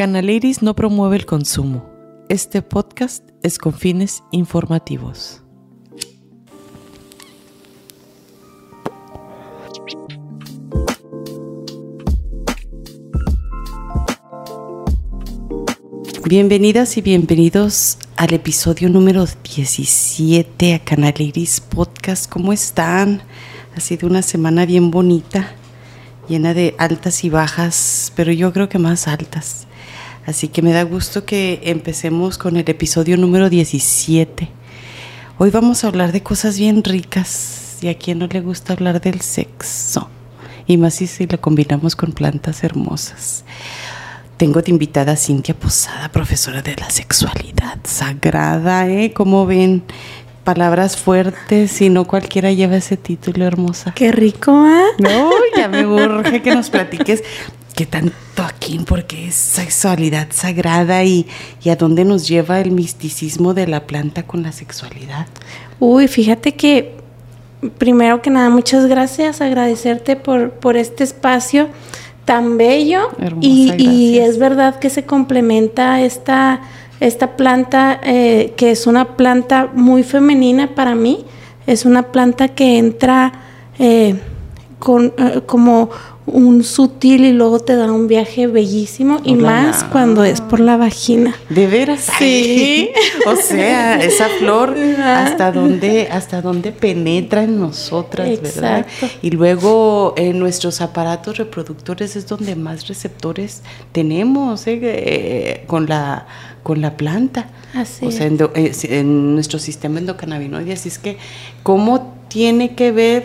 Canaliris no promueve el consumo. Este podcast es con fines informativos. Bienvenidas y bienvenidos al episodio número 17 a Canaliris Podcast. ¿Cómo están? Ha sido una semana bien bonita, llena de altas y bajas, pero yo creo que más altas. Así que me da gusto que empecemos con el episodio número 17. Hoy vamos a hablar de cosas bien ricas y a quien no le gusta hablar del sexo. Y más si, si lo combinamos con plantas hermosas. Tengo de invitada a Cintia Posada, profesora de la sexualidad sagrada, ¿eh? Como ven, palabras fuertes y no cualquiera lleva ese título hermosa. Qué rico, ¿ah? No, ya me urge que nos platiques qué tanto aquí, porque es sexualidad sagrada y, y a dónde nos lleva el misticismo de la planta con la sexualidad. Uy, fíjate que primero que nada, muchas gracias, agradecerte por, por este espacio tan bello. Hermosa, y, y es verdad que se complementa esta, esta planta eh, que es una planta muy femenina para mí, es una planta que entra eh, con, eh, como un sutil y luego te da un viaje bellísimo y más cuando es por la vagina. ¿De veras? Sí. o sea, esa flor hasta dónde, hasta dónde penetra en nosotras, ¿verdad? Exacto. Y luego en nuestros aparatos reproductores es donde más receptores tenemos ¿eh? Eh, con la con la planta. Así o sea, endo- eh, en nuestro sistema endocannabinoide. Así es que, ¿cómo tiene que ver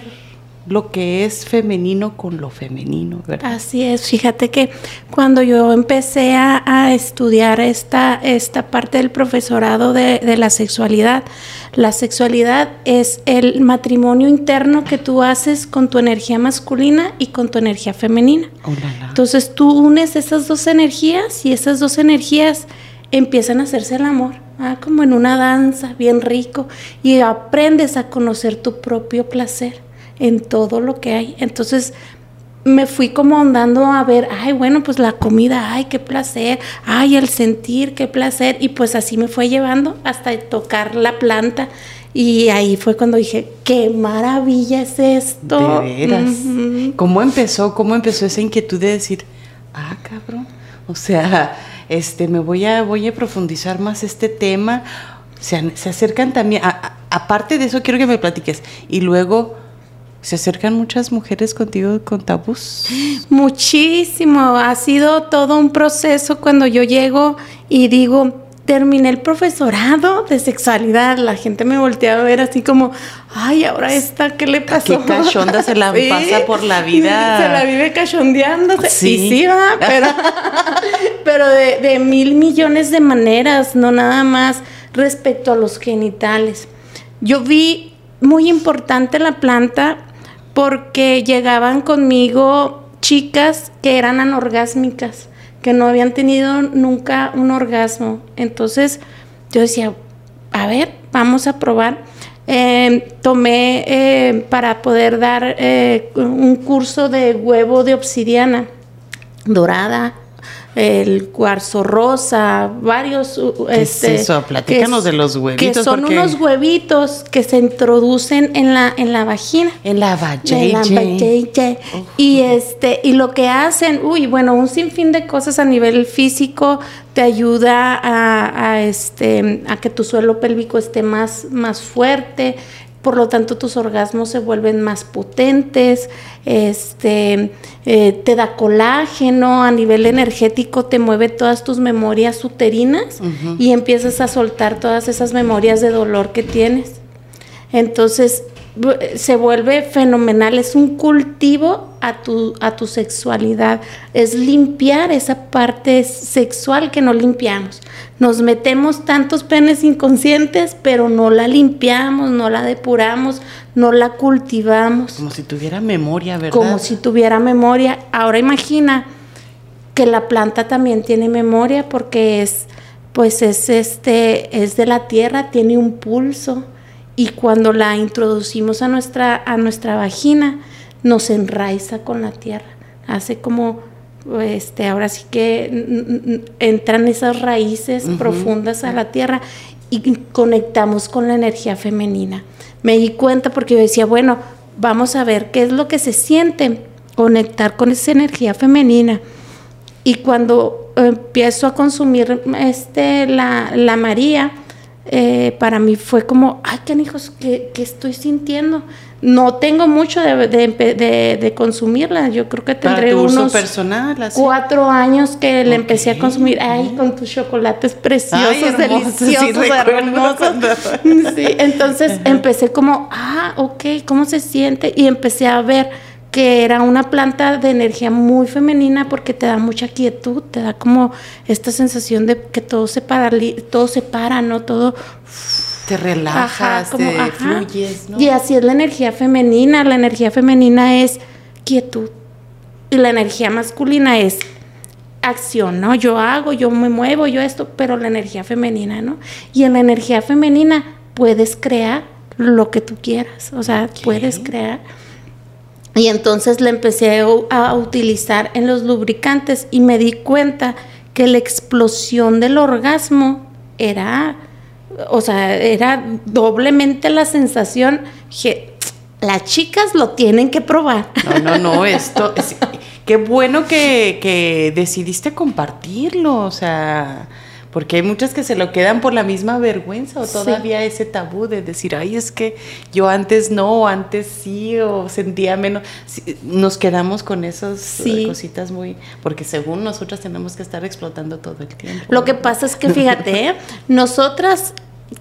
lo que es femenino con lo femenino, verdad? Así es, fíjate que cuando yo empecé a, a estudiar esta, esta parte del profesorado de, de la sexualidad, la sexualidad es el matrimonio interno que tú haces con tu energía masculina y con tu energía femenina. Oh, la, la. Entonces tú unes esas dos energías y esas dos energías empiezan a hacerse el amor, ah, como en una danza, bien rico, y aprendes a conocer tu propio placer en todo lo que hay. Entonces me fui como andando a ver, ay, bueno, pues la comida, ay, qué placer, ay, el sentir, qué placer, y pues así me fue llevando hasta tocar la planta. Y ahí fue cuando dije, qué maravilla es esto. De veras. ¿Cómo empezó? ¿Cómo empezó esa inquietud de decir, ah, cabrón? O sea, este, me voy a, voy a profundizar más este tema. Se, se acercan también, a- a- aparte de eso, quiero que me platiques. Y luego, ¿se acercan muchas mujeres contigo con tabús? Muchísimo, ha sido todo un proceso cuando yo llego y digo, terminé el profesorado de sexualidad, la gente me voltea a ver así como, ay, ahora esta, ¿qué le pasó? Qué cachonda se la pasa por la vida. Se la vive cachondeándose. Sí. Y sí, va, pero, pero de, de mil millones de maneras, no nada más respecto a los genitales. Yo vi muy importante la planta porque llegaban conmigo chicas que eran anorgásmicas, que no habían tenido nunca un orgasmo. Entonces yo decía, a ver, vamos a probar. Eh, tomé eh, para poder dar eh, un curso de huevo de obsidiana dorada, el cuarzo rosa, varios. ¿Qué es eso? Platícanos que de los huevitos, Que son porque- unos huevitos que se introducen en la, en la vagina. En la vajayjay. Y este, y lo que hacen, uy, bueno, un sinfín de cosas a nivel físico te ayuda a, a, este a que tu suelo pélvico esté más, más fuerte. Por lo tanto, tus orgasmos se vuelven más potentes, este, eh, te da colágeno, a nivel energético te mueve todas tus memorias uterinas y empiezas a soltar todas esas memorias de dolor que tienes. Entonces se vuelve fenomenal, es un cultivo a tu, a tu sexualidad, es limpiar esa parte sexual que no limpiamos. Nos metemos tantos penes inconscientes, pero no la limpiamos, no la depuramos, no la cultivamos, Como si tuviera memoria, ¿verdad? como si tuviera memoria. Ahora imagina que la planta también tiene memoria porque es pues es este es de la tierra, tiene un pulso y cuando la introducimos a nuestra a nuestra vagina nos enraiza con la tierra, hace como este, ahora sí que entran esas raíces profundas a la tierra y conectamos con la energía femenina. Me di cuenta porque yo decía, bueno, vamos a ver qué es lo que se siente conectar con esa energía femenina. Y cuando empiezo a consumir este, la, la María, eh, para mí fue como, ay, qué hijos, ¿qué, estoy sintiendo? No tengo mucho de, de, consumirla, yo creo que tendré para unos personal, cuatro años que le empecé a consumir, ay, con tus chocolates preciosos, deliciosos, hermosos. Sí, entonces empecé como, ah, ok, ¿cómo se siente? Y empecé a ver que era una planta de energía muy femenina porque te da mucha quietud, te da como esta sensación de que todo se para, todo se para, ¿no? Todo te relajas, te fluyes, ¿no? Y así es la energía femenina, la energía femenina es quietud y la energía masculina es acción, ¿no? Yo hago, yo me muevo, yo esto, pero la energía femenina, ¿no? Y en la energía femenina puedes crear lo que tú quieras, o sea, puedes crear y entonces la empecé a utilizar en los lubricantes y me di cuenta que la explosión del orgasmo era, o sea, era doblemente la sensación que las chicas lo tienen que probar. No, no, no, esto, qué bueno que, que decidiste compartirlo, o sea, porque hay muchas que se lo quedan por la misma vergüenza o todavía ese tabú de decir, ay, es que yo antes no, antes sí, o sentía menos. Nos quedamos con esas cositas muy, porque según nosotras tenemos que estar explotando todo el tiempo. Lo que pasa es que, fíjate, ¿eh? nosotras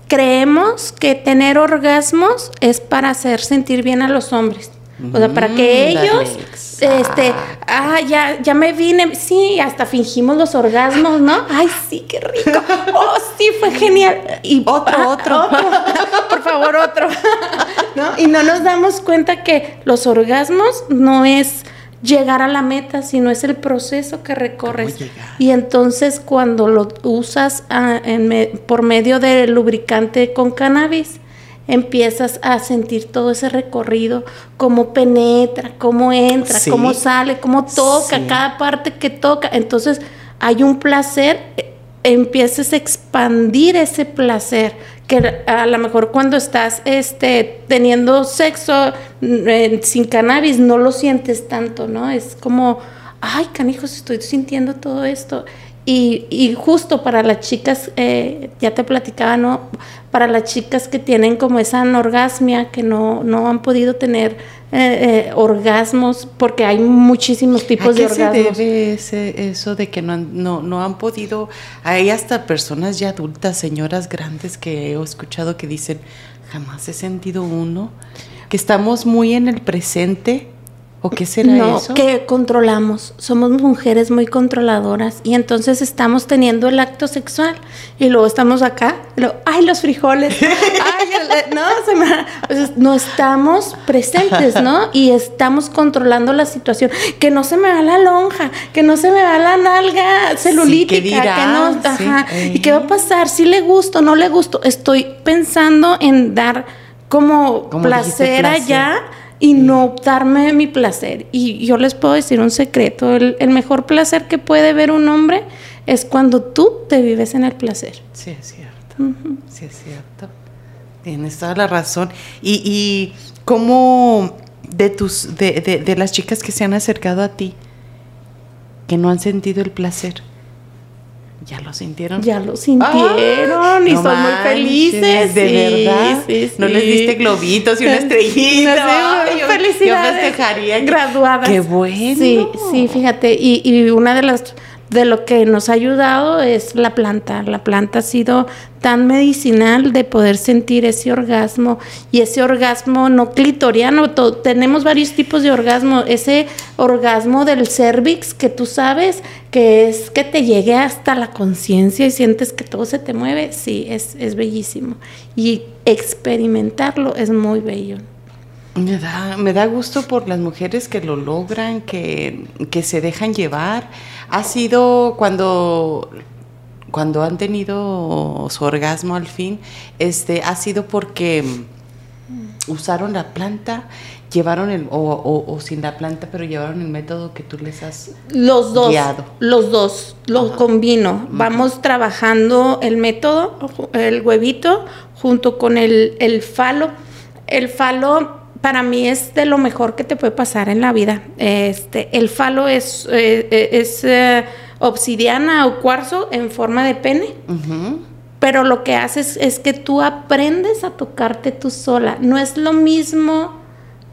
creemos que tener orgasmos es para hacer sentir bien a los hombres. O sea, para que mm, ellos, este, ah, ya, ya me vine, sí, hasta fingimos los orgasmos, ¿no? Ay, sí, qué rico. Oh, sí, fue genial. Y otro, ah, otro. Por favor, otro. ¿No? Y no nos damos cuenta que los orgasmos no es llegar a la meta, sino es el proceso que recorres. Y entonces cuando lo usas ah, por medio del lubricante con cannabis, empiezas a sentir todo ese recorrido, cómo penetra, cómo entra, cómo sale, cómo toca, cada parte que toca. Entonces hay un placer, eh, empiezas a expandir ese placer, que a lo mejor cuando estás este, teniendo sexo mm, sin cannabis no lo sientes tanto, ¿no? Es como, ay, canijos, estoy sintiendo todo esto. Y, justo para las chicas, eh, ya te platicaba, ¿no? Para las chicas que tienen como esa anorgasmia, que no, no han podido tener eh, eh, orgasmos, porque hay muchísimos tipos de orgasmos. ¿A qué se debe ese, eso de que no han, no, no han podido? Hay hasta personas ya adultas, señoras grandes que he escuchado que dicen, jamás he sentido uno, que estamos muy en el presente ¿O qué será no, que controlamos. Somos mujeres muy controladoras y entonces estamos teniendo el acto sexual y luego estamos acá, ay, los frijoles, ay, no, se me, no estamos presentes, ¿no? Y estamos controlando la situación. Que no se me va la lonja, que no se me va la nalga celulítica, que no, ajá, ¿y qué va a pasar? Si le gusto, no le gusto. Estoy pensando en dar como placer allá y no darme mi placer. Y yo les puedo decir un secreto, el, mejor placer que puede ver un hombre es cuando tú te vives en el placer. Sí, es cierto. Sí, es cierto. Tienes toda la razón. Y, y cómo de tus, de, de, de las chicas que se han acercado a ti, que no han sentido el placer, ¿Ya lo sintieron? Ya lo sintieron y son muy felices. De verdad. no les diste globitos y una estrellita. No felicidades. Yo festejaría. Graduadas. Qué bueno. Sí, sí, fíjate. Y, y una de las de lo que nos ha ayudado es la planta. La planta ha sido tan medicinal de poder sentir ese orgasmo y ese orgasmo no clitoriano. tenemos varios tipos de orgasmo. Ese orgasmo del cervix que tú sabes que es que te llegue hasta la conciencia y sientes que todo se te mueve. Sí, es, es bellísimo. Y experimentarlo es muy bello. Me da, me da gusto por las mujeres que lo logran, que, que se dejan llevar ha sido cuando cuando han tenido su orgasmo al fin, este, ha sido porque usaron la planta, llevaron el, o, o, sin la planta, pero llevaron el método que tú les has Los dos, los dos, los combino. Vamos trabajando el método, el huevito, junto con el, el falo. El falo para mí es de lo mejor que te puede pasar en la vida. Este, el falo es, eh, eh, es eh, obsidiana o cuarzo en forma de pene. Pero lo que haces es que tú aprendes a tocarte tú sola. No es lo mismo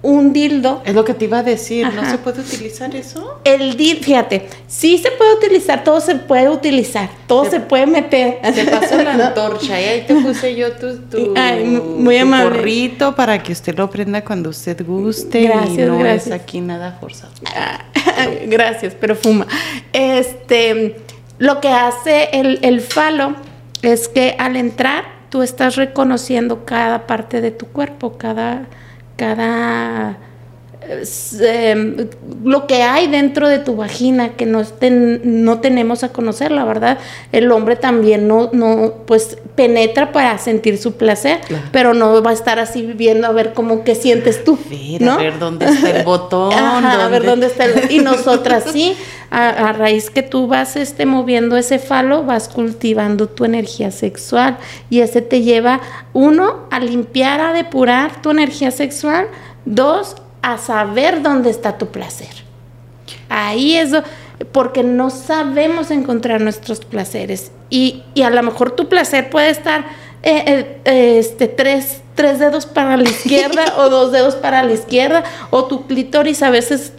un dildo. Es lo que te iba a decir, ¿no se puede utilizar eso? El dildo, fíjate, sí se puede utilizar, todo se puede utilizar, todo se puede meter. Te paso la antorcha y ahí te puse yo tu, tu, muy gorrito para que usted lo prenda cuando usted guste gracias, y no gracias. es aquí nada forzado. Ah, gracias, pero fuma. Este, lo que hace el, el falo es que al entrar tú estás reconociendo cada parte de tu cuerpo, cada cada em, lo que hay dentro de tu vagina que no, no tenemos a conocer, la verdad. El hombre también no, no pues penetra para sentir su placer, pero no va a estar así viviendo a ver cómo que sientes tú. ¿no? A ver dónde está el botón. a ver dónde está el Y nosotras sí, a, raíz que tú vas este, moviendo ese falo, vas cultivando tu energía sexual. Y ese te lleva, uno, a limpiar, a depurar tu energía sexual. Dos, a saber dónde está tu placer. Ahí es porque no sabemos encontrar nuestros placeres. Y, a lo mejor tu placer puede estar eh, eh, eh, este, tres, tres, dedos para la izquierda o dos dedos para la izquierda, o tu clítoris a veces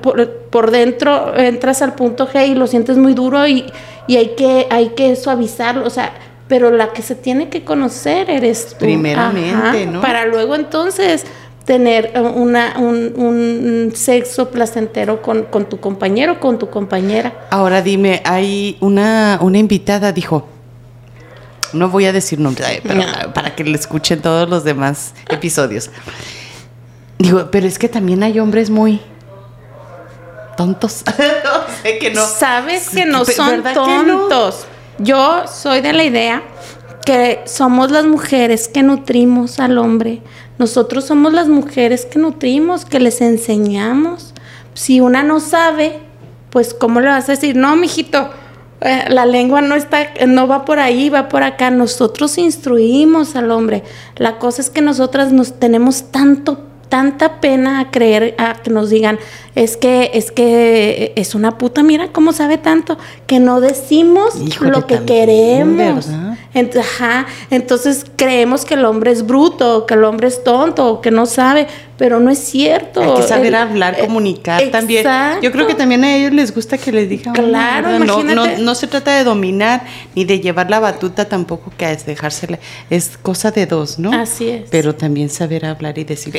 por, dentro entras al punto G y lo sientes muy duro y, hay, que, hay que suavizarlo. O sea, pero la que se tiene que conocer eres tú. Primeramente, ¿no? Para luego entonces tener una, un, sexo placentero con, tu compañero, con tu compañera. Ahora dime, hay una, una invitada, dijo, no voy a decir nombre, pero para que le escuchen todos los demás episodios. Digo, pero es que también hay hombres muy tontos. no sé que no. Sabes que no son tontos. Yo soy de la idea que somos las mujeres que nutrimos al hombre. Nosotros somos las mujeres que nutrimos, que les enseñamos. Si una no sabe, pues ¿cómo le vas a decir? No, mijito, eh, la lengua no está, no va por ahí, va por acá. Nosotros instruimos al hombre. La cosa es que nosotras nos tenemos tanto tanta pena a creer a que nos digan es que es que es una puta mira cómo sabe tanto que no decimos lo que queremos. entonces creemos que el hombre es bruto que el hombre es tonto que no sabe pero no es cierto. Hay que saber hablar eh, comunicar también. Yo creo que también a ellos les gusta que les digan claro no, no, se trata de dominar ni de llevar la batuta tampoco que es dejársela es cosa de dos no así es. Pero también saber hablar y decir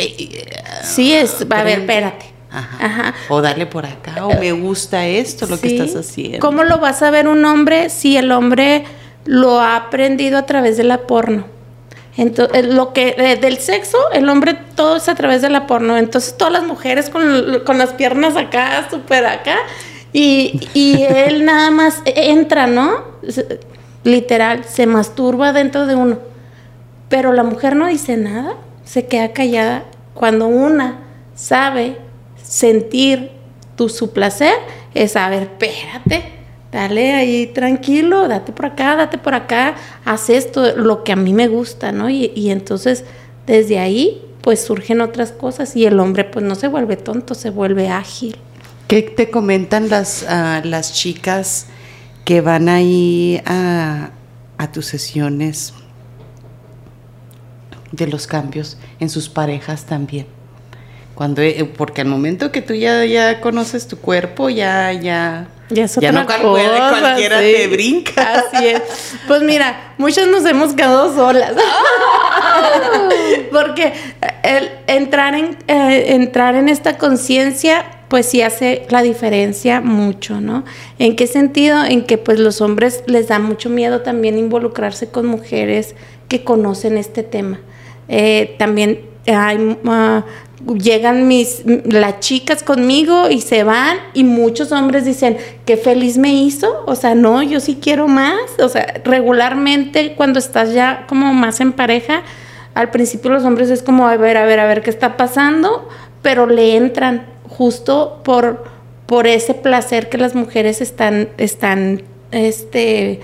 Sí, es, a ver, espérate. Ajá. O darle por acá, o me gusta esto, lo que estás haciendo. ¿Cómo lo vas a ver un hombre si el hombre lo ha aprendido a través de la porno? Entonces, lo que eh, del sexo, el hombre todo es a través de la porno. Entonces, todas las mujeres con, con las piernas acá, súper acá, y, y él nada más entra, ¿no? Literal, se masturba dentro de uno. Pero la mujer no dice nada, se queda callada cuando una sabe sentir tu, su placer, es saber, espérate, dale ahí tranquilo, date por acá, date por acá, haz esto, lo que a mí me gusta, ¿no? Y, entonces desde ahí pues surgen otras cosas y el hombre pues no se vuelve tonto, se vuelve ágil. ¿Qué te comentan las, ah, las chicas que van ahí a, a tus sesiones de los cambios en sus parejas también. Cuando, eh, porque al momento que tú ya, ya conoces tu cuerpo, ya, ya, ya, no cualquiera, cualquiera te brinca. Así es. Pues mira, muchas nos hemos quedado solas. porque el entrar en, eh, entrar en esta conciencia, pues sí hace la diferencia mucho, ¿no? ¿En qué sentido? En que pues los hombres les da mucho miedo también involucrarse con mujeres que conocen este tema. Eh, también llegan mis las chicas conmigo y se van y muchos hombres dicen qué feliz me hizo o sea no yo sí quiero más o sea regularmente cuando estás ya como más en pareja al principio los hombres es como, a ver, a ver, a ver qué está pasando, pero le entran justo por, por ese placer que las mujeres están, están, este,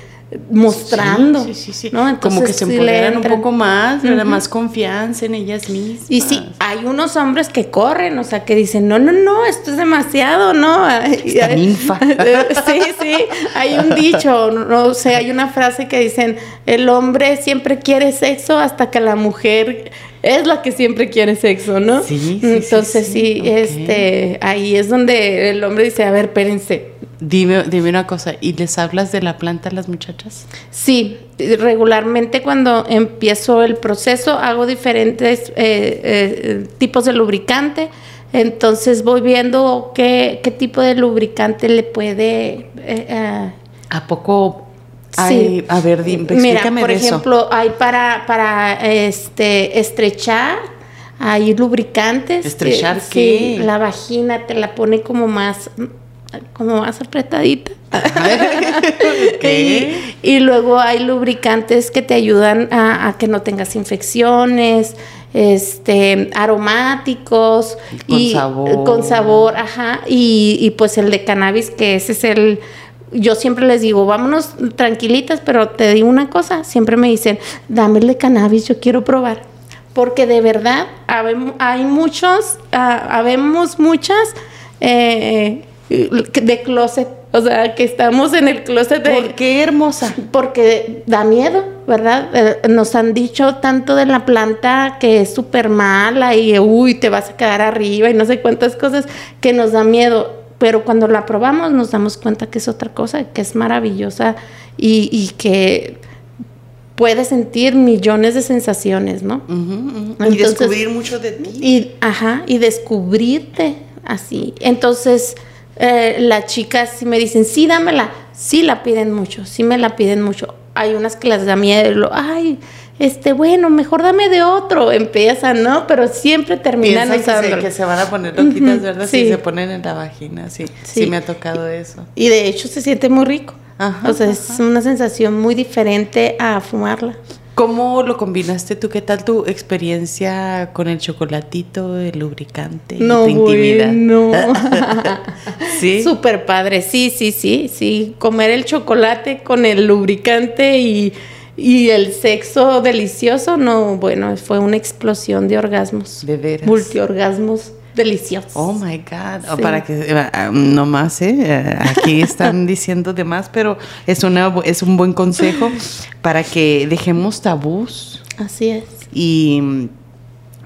mostrando. Sí, sí, sí. Como que se empoderan un poco más, uh más confianza en ellas mismas. Y sí, hay unos hombres que corren, o sea, que dicen, no, no, no, esto es demasiado, ¿no? Esta ninfa. sí, sí, hay un dicho, no sé, hay una frase que dicen, el hombre siempre quiere sexo hasta que la mujer es la que siempre quiere sexo, ¿no? Sí, sí Entonces sí, este, ahí es donde el hombre dice, a ver, espérense, Dime, dime una cosa, ¿y les hablas de la planta a las muchachas? Sí, regularmente cuando empiezo el proceso hago diferentes eh, eh, tipos de lubricante. Entonces voy viendo qué, qué tipo de lubricante le puede... Eh, ¿A poco hay, a ver, dime, Mira, por ejemplo, hay para, para este, estrechar, hay lubricantes. ¿Estrechar qué? Sí, la vagina te la pone como más como más apretadita. y, luego hay lubricantes que te ayudan a, que no tengas infecciones, este, aromáticos. Con y, sabor. Con sabor, ajá. Y, y pues el de cannabis, que ese es el yo siempre les digo, vámonos tranquilitas, pero te digo una cosa, siempre me dicen, dame el de cannabis, yo quiero probar. Porque de verdad, hay muchos, ah, habemos muchas eh, de closet. O sea, que estamos en el closet de... ¿Por qué hermosa? Porque da miedo, ¿verdad? Eh, nos han dicho tanto de la planta que es súper mala y, uy, te vas a quedar arriba y no sé cuántas cosas que nos da miedo. Pero cuando la probamos nos damos cuenta que es otra cosa, que es maravillosa y, que puedes sentir millones de sensaciones, ¿no? y descubrir mucho de ti. Y, ajá, y descubrirte así. Entonces eh, las chicas si me dicen, sí, dámela, sí la piden mucho, sí me la piden mucho. Hay unas que las da miedo, ay, este, bueno, mejor dame de otro, empiezan, ¿no? Pero siempre terminan usando. Que, que se van a poner loquitas, ¿verdad? Sí. Si se ponen en la vagina, sí, sí, me ha tocado eso. Y de hecho se siente muy rico. o sea, es una sensación muy diferente a fumarla. ¿Cómo lo combinaste tú? ¿Qué tal tu experiencia con el chocolatito, el lubricante, no, tu intimidad? No, sí. Súper padre, sí, sí, sí, sí. Comer el chocolate con el lubricante y, y el sexo delicioso, no, bueno, fue una explosión de orgasmos. De veras. Multiorgasmos delicioso. Oh my God. O para que, eh, ah, no más, ¿eh? Aquí están diciendo de más, pero es, una, es un buen consejo para que dejemos tabús. Así es. Y,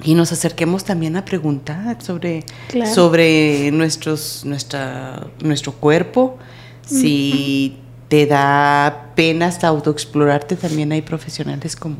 y nos acerquemos también a preguntar sobre, sobre nuestros, nuestra, nuestro cuerpo. Si te da pena hasta autoexplorarte, también hay profesionales como,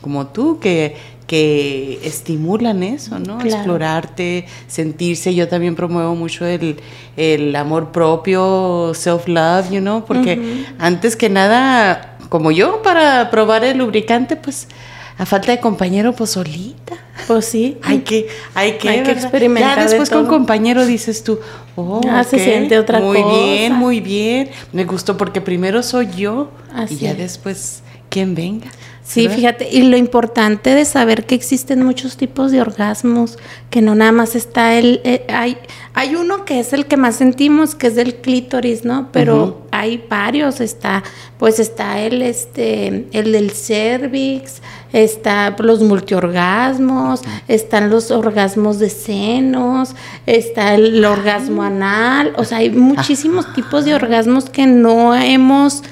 como tú que que estimulan eso, ¿no? Explorarte, sentirse. Yo también promuevo mucho el, el amor propio, self-love, you know, porque antes que nada, como yo, para probar el lubricante, pues a falta de compañero, pues solita. Pues sí. hay que, hay que, hay que experimentar. Ya después con compañero dices tú, oh, ah, se siente otra muy cosa. Muy bien, muy bien. Me gustó porque primero soy yo y ya después quien venga. Sí, fíjate, y lo importante de saber que existen muchos tipos de orgasmos, que no nada más está el, eh, hay, hay uno que es el que más sentimos, que es del clítoris, ¿no? Pero hay varios, está, pues está el, este, el del cervix, está los multiorgasmos, están los orgasmos de senos, está el orgasmo anal, o sea, hay muchísimos tipos de orgasmos que no hemos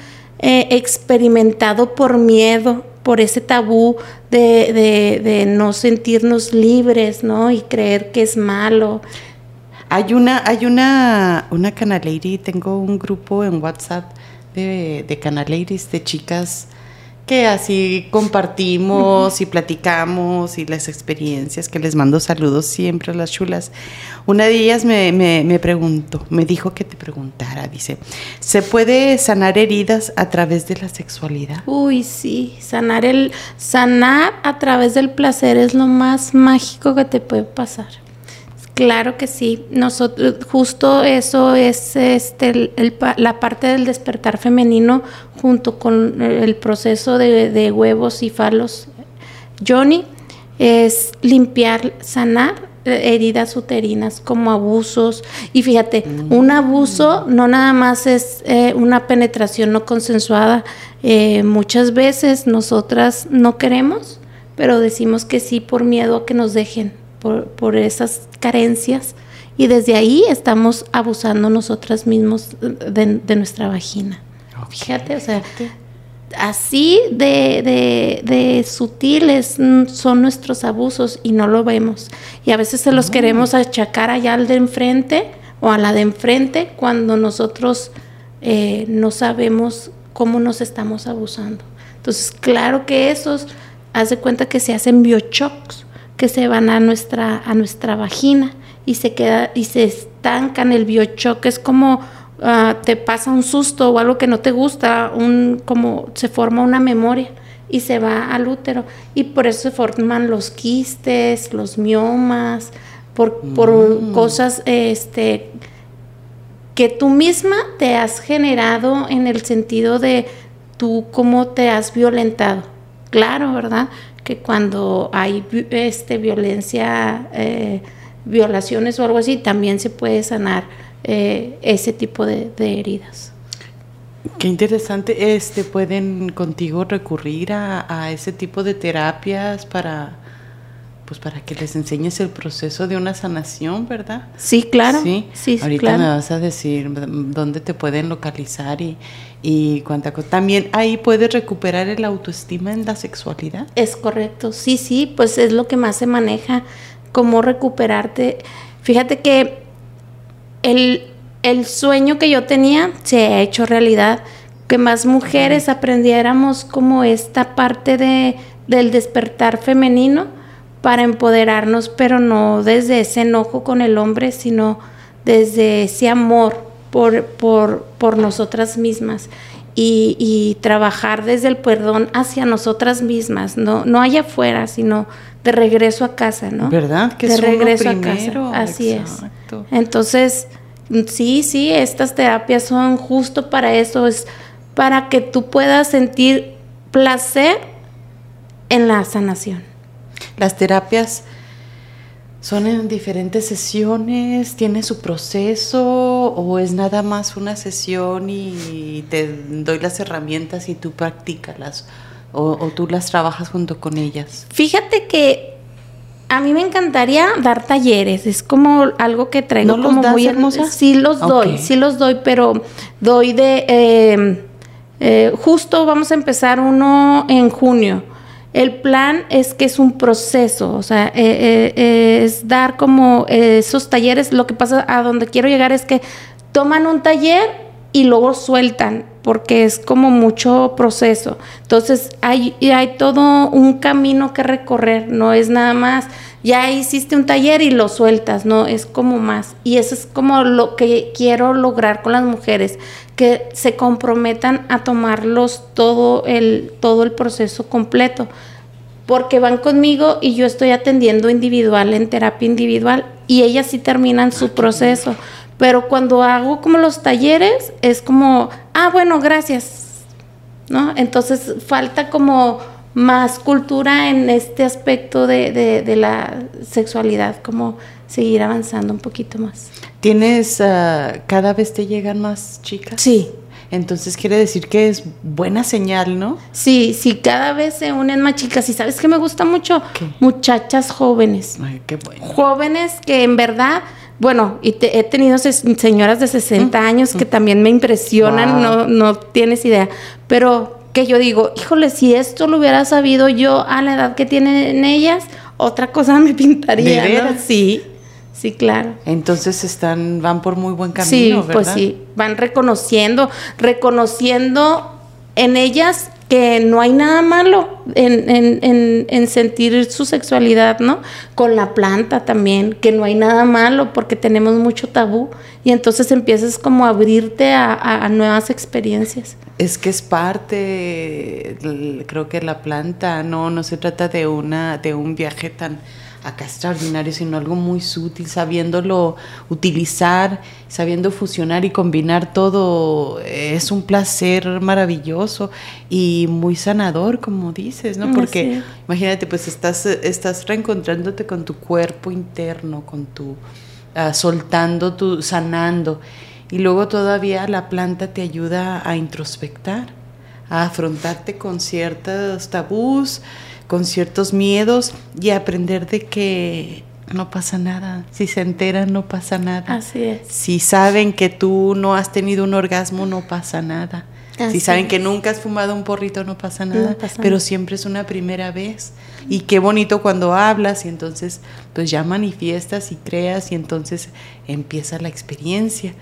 experimentado por miedo por ese tabú de, no sentirnos libres, ¿no? Y creer que es malo. Hay una, hay una, una tengo un grupo en WhatsApp de, de de chicas que así compartimos y platicamos y las experiencias, que les mando saludos siempre a las chulas. Una de ellas me, me, preguntó, me dijo que te preguntara, dice, ¿se puede sanar heridas a través de la sexualidad? Uy, sí, sanar, el, sanar a través del placer es lo más mágico que te puede pasar. Claro que sí. Nosotros, justo eso es este, la parte del despertar femenino junto con el proceso de, huevos y falos. Johnny, es limpiar, sanar eh, heridas uterinas como abusos. Y fíjate, mm. un abuso no nada más es eh, una penetración no consensuada. Eh, muchas veces nosotras no queremos, pero decimos que sí por miedo a que nos dejen, por, por esas carencias. Y desde ahí estamos abusando nosotras mismos de, nuestra vagina. Fíjate, o sea, así de, de, sutiles son nuestros abusos y no lo vemos. Y a veces se los queremos achacar allá al de enfrente o a la de enfrente cuando nosotros eh, no sabemos cómo nos estamos abusando. Entonces, claro que esos, hace cuenta que se hacen biochocks, que se van a nuestra, a nuestra vagina y se queda y se estancan el biochoque. Es como Ah, te pasa un susto o algo que no te gusta, un, como se forma una memoria y se va al útero. Y por eso se forman los quistes, los miomas, por, por mm. cosas este, que tú misma te has generado en el sentido de tú cómo te has violentado. Claro, ¿verdad? Que cuando hay este, violencia, eh, violaciones o algo así, también se puede sanar eh, ese tipo de, heridas. Qué interesante, este, pueden contigo recurrir a, ese tipo de terapias para, pues para que les enseñes el proceso de una sanación, ¿verdad? Sí, claro. Sí, sí Ahorita me vas a decir dónde te pueden localizar y, y cuánta cosa. También ahí puedes recuperar el autoestima en la sexualidad. Es correcto, sí, sí, pues es lo que más se maneja, cómo recuperarte. Fíjate que el, sueño que yo tenía se ha hecho realidad, que más mujeres aprendiéramos como esta parte de, del despertar femenino para empoderarnos, pero no desde ese enojo con el hombre, sino desde ese amor por, por, por nosotras mismas. Y, trabajar desde el perdón hacia nosotras mismas, no, no allá afuera, sino de regreso a casa, ¿no? ¿Verdad? Que de regreso a casa. Así es. Entonces, sí, sí, estas terapias son justo para eso, es para que tú puedas sentir placer en la sanación. Las terapias son en diferentes sesiones, tiene su proceso o es nada más una sesión y te doy las herramientas y tú practícalas o, tú las trabajas junto con ellas? Fíjate que a mí me encantaría dar talleres, es como algo que traigo como muy hermosa. Sí los doy, sí los doy, pero doy de em, eh, justo vamos a empezar uno en junio. El plan es que es un proceso, o sea, eh, eh, es dar como esos talleres. Lo que pasa a donde quiero llegar es que toman un taller y luego sueltan porque es como mucho proceso. Entonces hay, hay todo un camino que recorrer, no es nada más, ya hiciste un taller y lo sueltas, no, es como más. Y eso es como lo que quiero lograr con las mujeres, que se comprometan a tomarlos todo el, todo el proceso completo. Porque van conmigo y yo estoy atendiendo individual, en terapia individual, y ellas sí terminan su proceso pero cuando hago como los talleres, es como, ah, bueno, gracias. ¿No? Entonces falta como más cultura en este aspecto de, la sexualidad, como seguir avanzando un poquito más. ¿Tienes, ah, cada vez te llegan más chicas? Sí. Entonces quiere decir que es buena señal, ¿no? Sí, sí, cada vez se unen más chicas. ¿Y sabes qué me gusta mucho? Muchachas jóvenes. Ay, qué bueno. Jóvenes que en verdad bueno, y he tenido señoras de 60 mm, años que mm. también me impresionan, no, no tienes idea. Pero que yo digo, híjole, si esto lo hubiera sabido yo a la edad que tienen ellas, otra cosa me pintaría. Sí, sí, claro. Entonces están, van por muy buen camino, sí, pues sí, van reconociendo, reconociendo en ellas que no hay nada malo en, sentir su sexualidad, ¿no? Con la planta también, que no hay nada malo porque tenemos mucho tabú y entonces empiezas como a abrirte a, nuevas experiencias. Es que es parte, creo que la planta, no, no se trata de, una, de un viaje tan acá extraordinario, sino algo muy sutil, sabiéndolo utilizar, sabiendo fusionar y combinar todo, es un placer maravilloso y muy sanador, como dices, ¿no? Porque imagínate, pues estás, estás reencontrándote con tu cuerpo interno, con tu, ah, soltando, tu, sanando, y luego todavía la planta te ayuda a introspectar, a afrontarte con ciertos tabús, con ciertos miedos y aprender de que no pasa nada. Si se enteran, no pasa nada. Así es. Si saben que tú no has tenido un orgasmo, no pasa nada si saben que nunca has fumado un porrito, no pasa nada, pero siempre es una primera vez. Y qué bonito cuando hablas y entonces pues ya manifiestas y creas y entonces empieza la experiencia.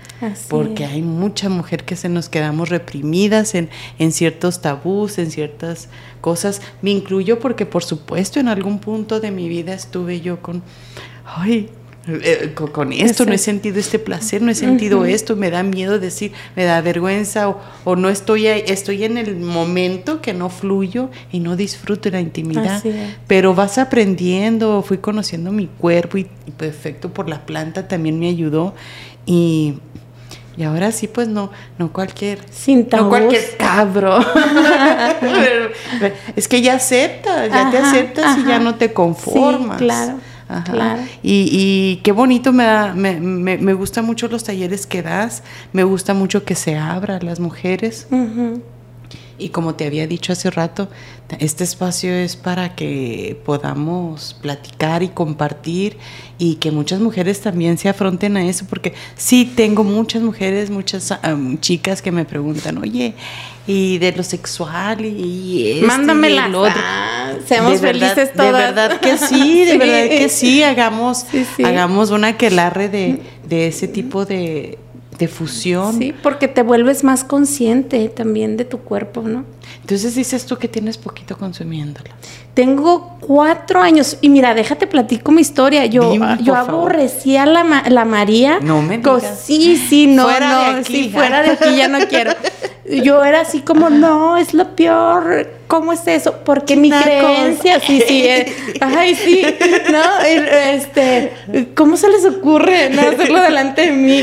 porque hay mucha mujer que se nos quedamos reprimidas en, en ciertos tabús, en ciertas cosas. Me incluyo porque por supuesto en algún punto de mi vida estuve yo con, ay, eh, con, esto no he sentido este placer, no he sentido esto, me da miedo decir, me da vergüenza o, no estoy estoy en el momento que no fluyo y no disfruto la intimidad. Pero vas aprendiendo, fui conociendo mi cuerpo y, perfecto por la planta también me ayudó y y ahora sí, pues no, no cualquier. Sin No cualquier cabro. es que ya aceptas, ya te aceptas y ya no te conformas. claro. Claro. Y, qué bonito, me, da, me, me, gusta mucho los talleres que das, me gusta mucho que se abra a las mujeres. Y como te había dicho hace rato, este espacio es para que podamos platicar y compartir y que muchas mujeres también se afronten a eso, porque sí tengo muchas mujeres, muchas chicas que me preguntan, oye, y de lo sexual y, esto Mándamela. Y otro. seamos felices todas. De verdad que sí, de verdad que sí, hagamos, hagamos una quelarre de, de ese tipo de, de fusión. Sí, porque te vuelves más consciente también de tu cuerpo, ¿no? Entonces dices tú que tienes poquito consumiéndolo. Tengo cuatro años y mira, déjate platico mi historia. Yo, yo aborrecía la, la María. No me digas. Sí, sí, no, fuera de aquí, fuera de aquí ya no quiero. Yo era así como, no, es lo peor. ¿Cómo es eso? Porque mi creencia, sí, sí, eh, ay, sí, no, este, ¿cómo se les ocurre no hacerlo delante de mí?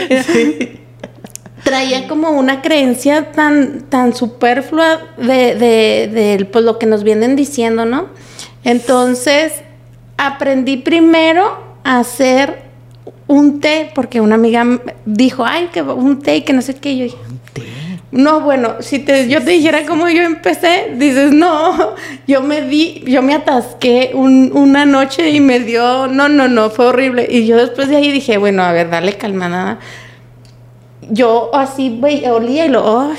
traía como una creencia tan, tan superflua de, de, pues, lo que nos vienen diciendo, ¿no? Entonces, aprendí primero a hacer un té, porque una amiga dijo, ay, que un té y que no sé qué. yo dije, no, bueno, si te, yo te dijera cómo yo empecé, dices, no, yo me di, yo me atasqué una noche y me dio, no, no, no, fue horrible. Y yo después de ahí dije, bueno, a ver, dale calma, nada yo así olía y lo, oh,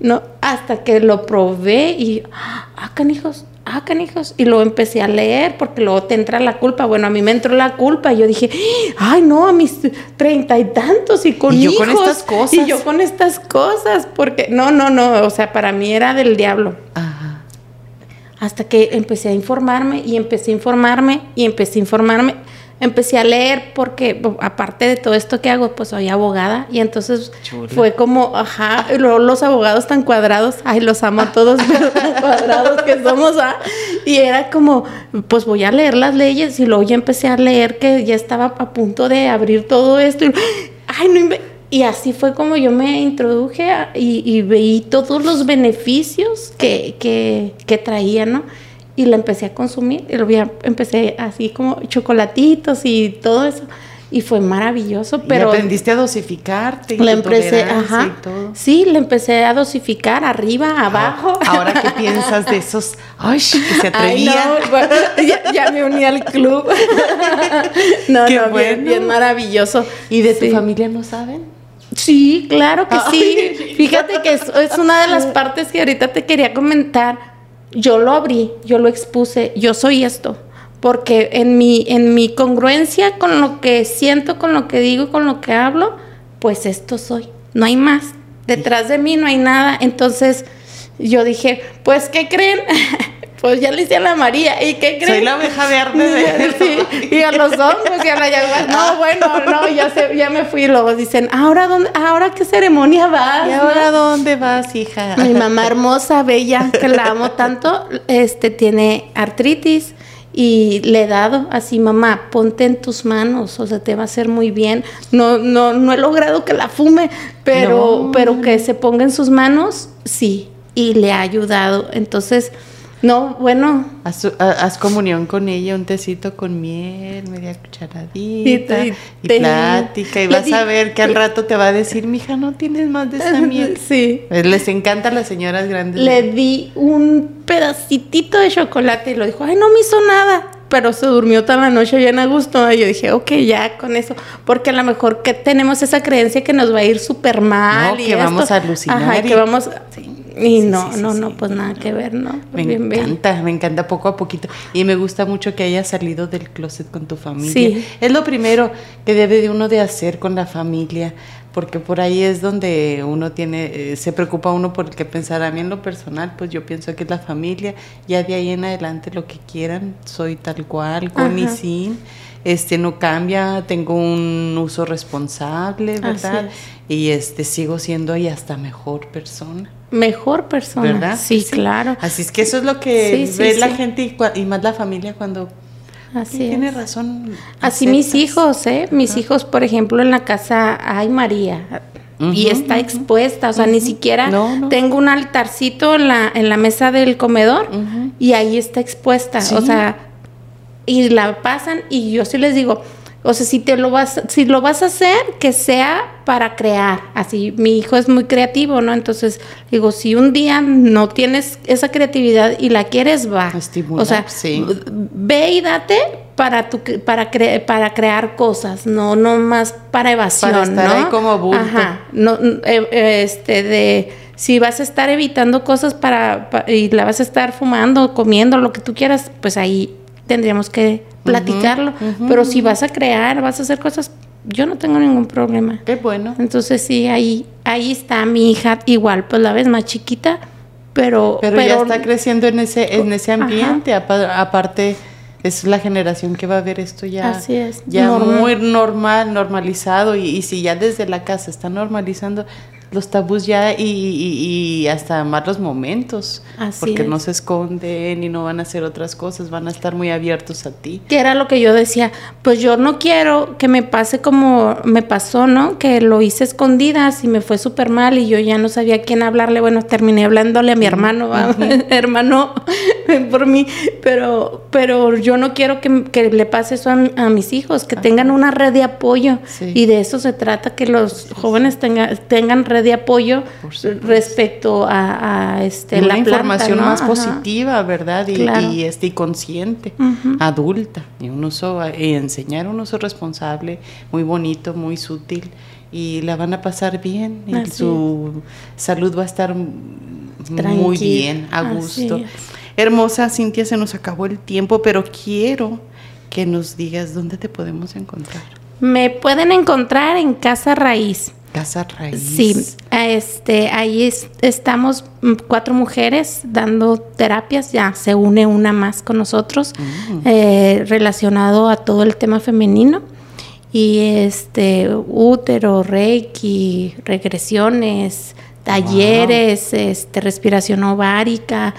no, hasta que lo probé y, ah, canijos, ah, canijos, y lo empecé a leer porque luego te entra la culpa. Bueno, a mí me entró la culpa y yo dije, ay, no, a mis treinta y tantos y con hijos. yo con estas cosas. Y yo con estas cosas, porque no, no, no, o sea, para mí era del diablo. Ajá. Hasta que empecé a informarme y empecé a informarme y empecé a informarme empecé a leer porque aparte de todo esto que hago, pues soy abogada y entonces fue como, ajá, los abogados tan cuadrados, ay, los amo a todos, pero tan cuadrados que somos, ¿ah? Y era como, pues voy a leer las leyes y luego ya empecé a leer que ya estaba a punto de abrir todo esto y, ay, no y así fue como yo me introduje y, y, veí todos los beneficios que, que, que traía, ¿no? Y la empecé a consumir. Y lo empecé así como chocolatitos y todo eso. Y fue maravilloso, pero... ¿Y aprendiste a dosificarte. la empecé, ajá. Sí, le empecé a dosificar arriba, ah, abajo. Ahora, ¿qué piensas de esos? Ay, que se atrevían. ya, me uní al club. no, no, bien, maravilloso. ¿Y de tu familia no saben? Sí, claro que sí. Fíjate que es, es una de las partes que ahorita te quería comentar yo lo abrí, yo lo expuse, yo soy esto. Porque en mi, en mi congruencia con lo que siento, con lo que digo, con lo que hablo, pues esto soy. No hay más. Detrás de mí no hay nada. Entonces yo dije, pues, ¿qué creen? pues ya le hice a la María. ¿Y qué creen? Soy la abeja verde de sí, Y a los hongos y a la yaguas. No, bueno, no, ya, se, ya me fui. Y luego dicen, ¿ahora dónde, ahora qué ceremonia vas? ¿Y ahora dónde vas, hija? Mi mamá hermosa, bella, que la amo tanto, este, tiene artritis y le he dado así, mamá, ponte en tus manos, o sea, te va a hacer muy bien. No, no, no he logrado que la fume, pero, pero que se ponga en sus manos, sí, y le ha ayudado. Entonces, no, bueno. Haz, comunión con ella, un tecito con miel, media cucharadita, y, plática, y vas a ver que al rato te va a decir, mija, no tienes más de esa miel. Sí. Pues les encanta a las señoras grandes. Le di un pedacitito de chocolate y lo dijo, ay, no me hizo nada. Pero se durmió toda la noche bien a gusto. Y yo dije, ok, ya con eso. Porque a lo mejor que tenemos esa creencia que nos va a ir súper mal. y que vamos a alucinar. Ajá, que vamos. Y no, no, no, pues nada que ver, ¿no? Me encanta, me encanta poco a poquito. Y me gusta mucho que hayas salido del closet con tu familia. Sí. Es lo primero que debe de uno de hacer con la familia, porque por ahí es donde uno tiene, eh, se preocupa uno por qué pensar. A mí en lo personal, pues yo pienso que es la familia. Ya de ahí en adelante lo que quieran, soy tal cual, con y sin este no cambia, tengo un uso responsable, ¿verdad? Y este sigo siendo y hasta mejor persona mejor persona. ¿Verdad? Sí, claro. Así es que eso es lo que ve la gente y, más la familia cuando Así tiene razón. Así mis hijos, ¿eh? Mis hijos, por ejemplo, en la casa hay María y está expuesta, o sea, ni siquiera tengo un altarcito en la, en la mesa del comedor y ahí está expuesta, o sea, y la pasan y yo sí les digo, o sea, si te lo vas, si lo vas a hacer, que sea para crear. Así, mi hijo es muy creativo, ¿no? Entonces, digo, si un día no tienes esa creatividad y la quieres, va. Estimular, o sea, ve y date para tu, para para crear cosas, no, no más para evasión, para estar Ahí como bulto. Ajá. No, eh, este de si vas a estar evitando cosas para, y la vas a estar fumando, comiendo, lo que tú quieras, pues ahí tendríamos que platicarlo. Pero si vas a crear, vas a hacer cosas, yo no tengo ningún problema. Qué bueno. Entonces sí, ahí, ahí está mi hija, igual, pues la ves más chiquita, pero... Pero, ya está creciendo en ese, en ese ambiente, aparte es la generación que va a ver esto ya, Así es. ya muy normal, normalizado, y, y, si ya desde la casa está normalizando, los tabús ya y, y, hasta malos momentos, porque no se esconden y no van a hacer otras cosas, van a estar muy abiertos a ti. Que era lo que yo decía, pues yo no quiero que me pase como me pasó, ¿no? Que lo hice escondidas y me fue súper mal y yo ya no sabía a quién hablarle, bueno, terminé hablándole a mi hermano, hermano, por mí, pero, pero yo no quiero que, le pase eso a, mis hijos, que tengan una red de apoyo. Y de eso se trata, que los jóvenes tengan, tengan red de apoyo respecto a, este, la información más positiva, ¿verdad? Y, este, y consciente, adulta, y un uso, y enseñar un uso responsable, muy bonito, muy sutil, y la van a pasar bien, y su salud va a estar muy bien, a gusto. Hermosa Cintia, se nos acabó el tiempo, pero quiero que nos digas dónde te podemos encontrar. Me pueden encontrar en Casa Raíz. Casa Raíz. Sí, este, ahí estamos cuatro mujeres dando terapias, ya se une una más con nosotros, mm. eh, relacionado a todo el tema femenino. Y este, útero, reiki, regresiones, talleres, este, respiración ovárica,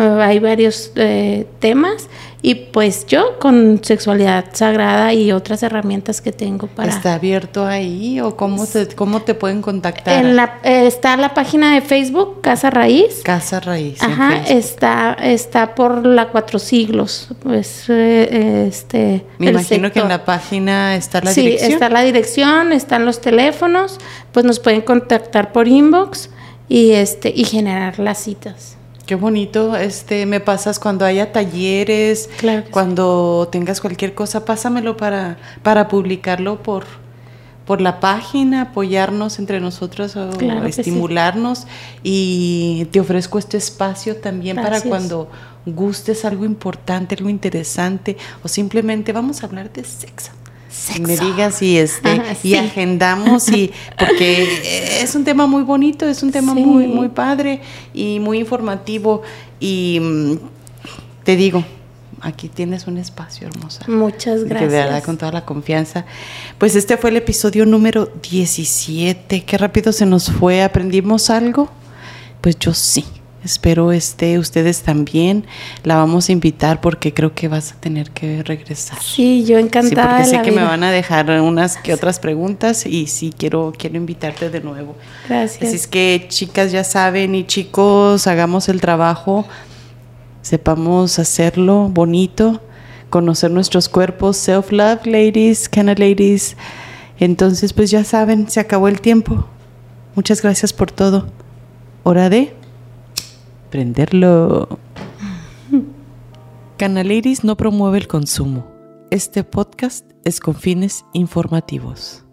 hay varios eh, temas y pues yo con sexualidad sagrada y otras herramientas que tengo para... ¿Está abierto ahí o cómo cómo te pueden contactar? En la, eh, está la página de Facebook, Casa Raíz. Casa Raíz. Ajá, está, está por la Cuatro Siglos. Pues, eh, este, Me imagino que en la página está la dirección. Sí, está la dirección, están los teléfonos, pues nos pueden contactar por inbox y, este, y generar las citas. Qué bonito, este, me pasas cuando haya talleres, cuando tengas cualquier cosa, pásamelo para, para publicarlo por, por la página, apoyarnos entre nosotros o estimularnos. Y te ofrezco este espacio también para cuando gustes algo importante, algo interesante, o simplemente vamos a hablar de sexo. Me digas y este y agendamos y porque es un tema muy bonito, es un tema muy muy padre y muy informativo y mm, te digo, aquí tienes un espacio hermosa. Muchas gracias. De verdad, con toda la confianza. Pues este fue el episodio número 17. Qué rápido se nos fue. ¿Aprendimos algo? Pues yo sí. Espero este, ustedes también. La vamos a invitar porque creo que vas a tener que regresar. Sí, yo encantada. Sí, porque sé que me van a dejar unas que otras preguntas y sí quiero, quiero invitarte de nuevo. Gracias. Así es que chicas ya saben y chicos, hagamos el trabajo, sepamos hacerlo bonito, conocer nuestros cuerpos, self-love, ladies, of ladies. Entonces, pues ya saben, se acabó el tiempo. Muchas gracias por todo. Hora de prenderlo. Canaliris no promueve el consumo. Este podcast es con fines informativos.